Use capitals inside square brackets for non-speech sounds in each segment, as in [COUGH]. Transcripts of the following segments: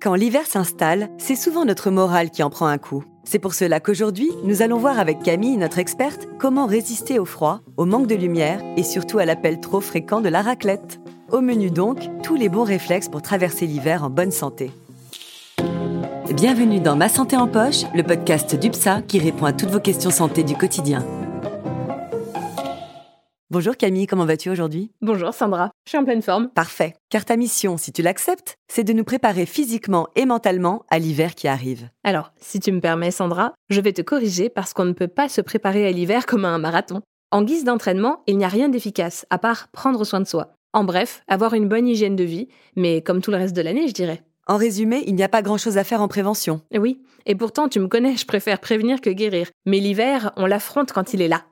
Quand l'hiver s'installe, c'est souvent notre morale qui en prend un coup. C'est pour cela qu'aujourd'hui, nous allons voir avec Camille, notre experte, comment résister au froid, au manque de lumière et surtout à l'appel trop fréquent de la raclette. Au menu donc, tous les bons réflexes pour traverser l'hiver en bonne santé. Bienvenue dans Ma Santé en Poche, le podcast d'UPSA qui répond à toutes vos questions santé du quotidien. Bonjour Camille, comment vas-tu aujourd'hui? Bonjour Sandra, je suis en pleine forme. Parfait, car ta mission, si tu l'acceptes, c'est de nous préparer physiquement et mentalement à l'hiver qui arrive. Alors, si tu me permets Sandra, je vais te corriger parce qu'on ne peut pas se préparer à l'hiver comme à un marathon. En guise d'entraînement, il n'y a rien d'efficace, à part prendre soin de soi. En bref, avoir une bonne hygiène de vie, mais comme tout le reste de l'année, je dirais. En résumé, il n'y a pas grand-chose à faire en prévention. Oui, et pourtant tu me connais, je préfère prévenir que guérir. Mais l'hiver, on l'affronte quand il est là.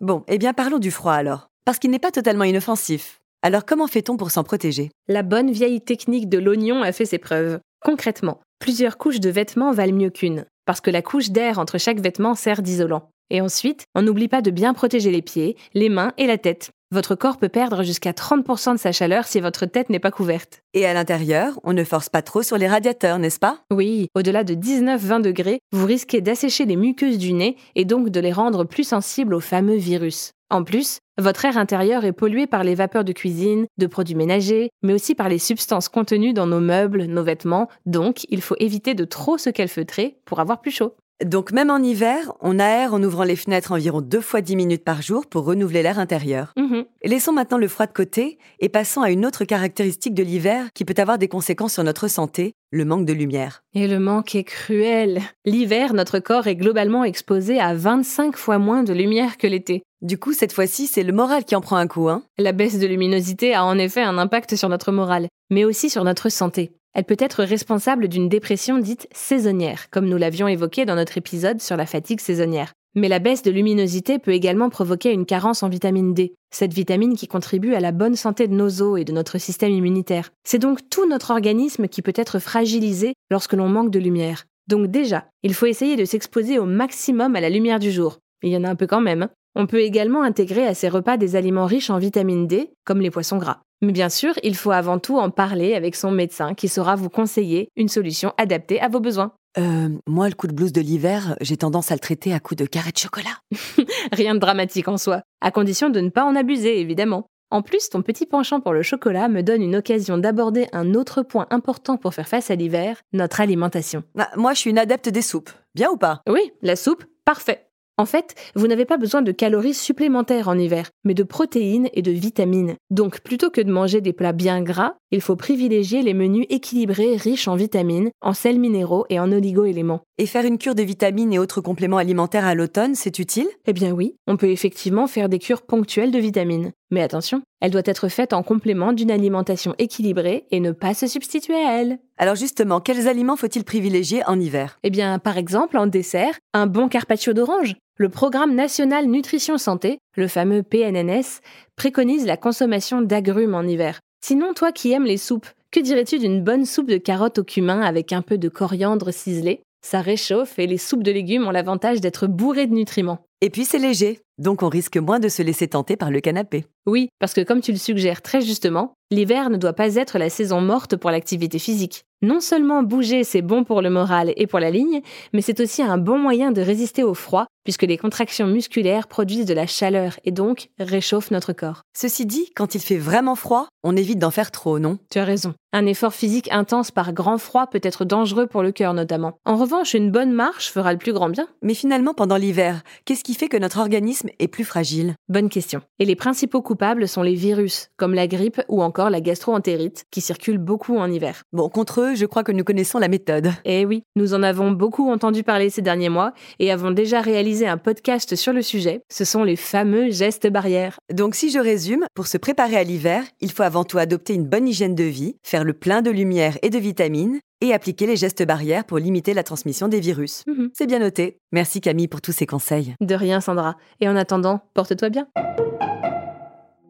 Bon, eh bien parlons du froid alors. Parce qu'il n'est pas totalement inoffensif. Alors comment fait-on pour s'en protéger? La bonne vieille technique de l'oignon a fait ses preuves. Concrètement, plusieurs couches de vêtements valent mieux qu'une, parce que la couche d'air entre chaque vêtement sert d'isolant. Et ensuite, on n'oublie pas de bien protéger les pieds, les mains et la tête. Votre corps peut perdre jusqu'à 30% de sa chaleur si votre tête n'est pas couverte. Et à l'intérieur, on ne force pas trop sur les radiateurs, n'est-ce pas? Oui, au-delà de 19-20 degrés, vous risquez d'assécher les muqueuses du nez et donc de les rendre plus sensibles aux fameux virus. En plus, votre air intérieur est pollué par les vapeurs de cuisine, de produits ménagers, mais aussi par les substances contenues dans nos meubles, nos vêtements, donc il faut éviter de trop se calfeutrer pour avoir plus chaud. Donc même en hiver, on aère en ouvrant les fenêtres environ deux fois dix minutes par jour pour renouveler l'air intérieur. Mhm. Laissons maintenant le froid de côté et passons à une autre caractéristique de l'hiver qui peut avoir des conséquences sur notre santé, le manque de lumière. Et le manque est cruel. L'hiver, notre corps est globalement exposé à 25 fois moins de lumière que l'été. Du coup, cette fois-ci, c'est le moral qui en prend un coup, hein La baisse de luminosité a en effet un impact sur notre morale, mais aussi sur notre santé. Elle peut être responsable d'une dépression dite saisonnière, comme nous l'avions évoqué dans notre épisode sur la fatigue saisonnière. Mais la baisse de luminosité peut également provoquer une carence en vitamine D, cette vitamine qui contribue à la bonne santé de nos os et de notre système immunitaire. C'est donc tout notre organisme qui peut être fragilisé lorsque l'on manque de lumière. Donc déjà, il faut essayer de s'exposer au maximum à la lumière du jour. Il y en a un peu quand même. hein. On peut également intégrer à ces repas des aliments riches en vitamine D, comme les poissons gras. Mais bien sûr, il faut avant tout en parler avec son médecin qui saura vous conseiller une solution adaptée à vos besoins. Euh, moi, le coup de blues de l'hiver, j'ai tendance à le traiter à coups de carré de chocolat. [LAUGHS] Rien de dramatique en soi, à condition de ne pas en abuser, évidemment. En plus, ton petit penchant pour le chocolat me donne une occasion d'aborder un autre point important pour faire face à l'hiver, notre alimentation. Ah, moi, je suis une adepte des soupes. Bien ou pas? Oui, la soupe, parfait. En fait, vous n'avez pas besoin de calories supplémentaires en hiver, mais de protéines et de vitamines. Donc, plutôt que de manger des plats bien gras, il faut privilégier les menus équilibrés riches en vitamines, en sels minéraux et en oligo-éléments. Et faire une cure de vitamines et autres compléments alimentaires à l'automne, c'est utile? Eh bien oui, on peut effectivement faire des cures ponctuelles de vitamines. Mais attention, elle doit être faite en complément d'une alimentation équilibrée et ne pas se substituer à elle. Alors justement, quels aliments faut-il privilégier en hiver? Eh bien, par exemple, en dessert, un bon carpaccio d'orange. Le Programme national nutrition santé, le fameux PNNS, préconise la consommation d'agrumes en hiver. Sinon, toi qui aimes les soupes, que dirais-tu d'une bonne soupe de carottes au cumin avec un peu de coriandre ciselé? Ça réchauffe et les soupes de légumes ont l'avantage d'être bourrées de nutriments. Et puis c'est léger, donc on risque moins de se laisser tenter par le canapé. Oui, parce que comme tu le suggères très justement, l'hiver ne doit pas être la saison morte pour l'activité physique. Non seulement bouger, c'est bon pour le moral et pour la ligne, mais c'est aussi un bon moyen de résister au froid, puisque les contractions musculaires produisent de la chaleur et donc réchauffent notre corps. Ceci dit, quand il fait vraiment froid, on évite d'en faire trop, non? Tu as raison. Un effort physique intense par grand froid peut être dangereux pour le cœur notamment. En revanche, une bonne marche fera le plus grand bien. Mais finalement, pendant l'hiver, qu'est-ce qui fait que notre organisme est plus fragile? Bonne question. Et les principaux coupables sont les virus, comme la grippe ou encore la gastro-entérite, qui circulent beaucoup en hiver. Bon, contre eux, je crois que nous connaissons la méthode. Eh oui, nous en avons beaucoup entendu parler ces derniers mois et avons déjà réalisé un podcast sur le sujet. Ce sont les fameux gestes barrières. Donc si je résume, pour se préparer à l'hiver, il faut avant tout adopter une bonne hygiène de vie, faire le plein de lumière et de vitamines, et appliquer les gestes barrières pour limiter la transmission des virus. Mhm. C'est bien noté. Merci Camille pour tous ces conseils. De rien, Sandra. Et en attendant, porte-toi bien.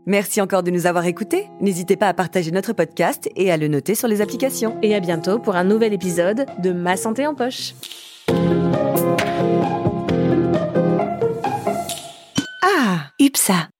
Merci encore de nous avoir écoutés. N'hésitez pas à partager notre podcast et à le noter sur les applications. Et à bientôt pour un nouvel épisode de Ma santé en poche. UPSA.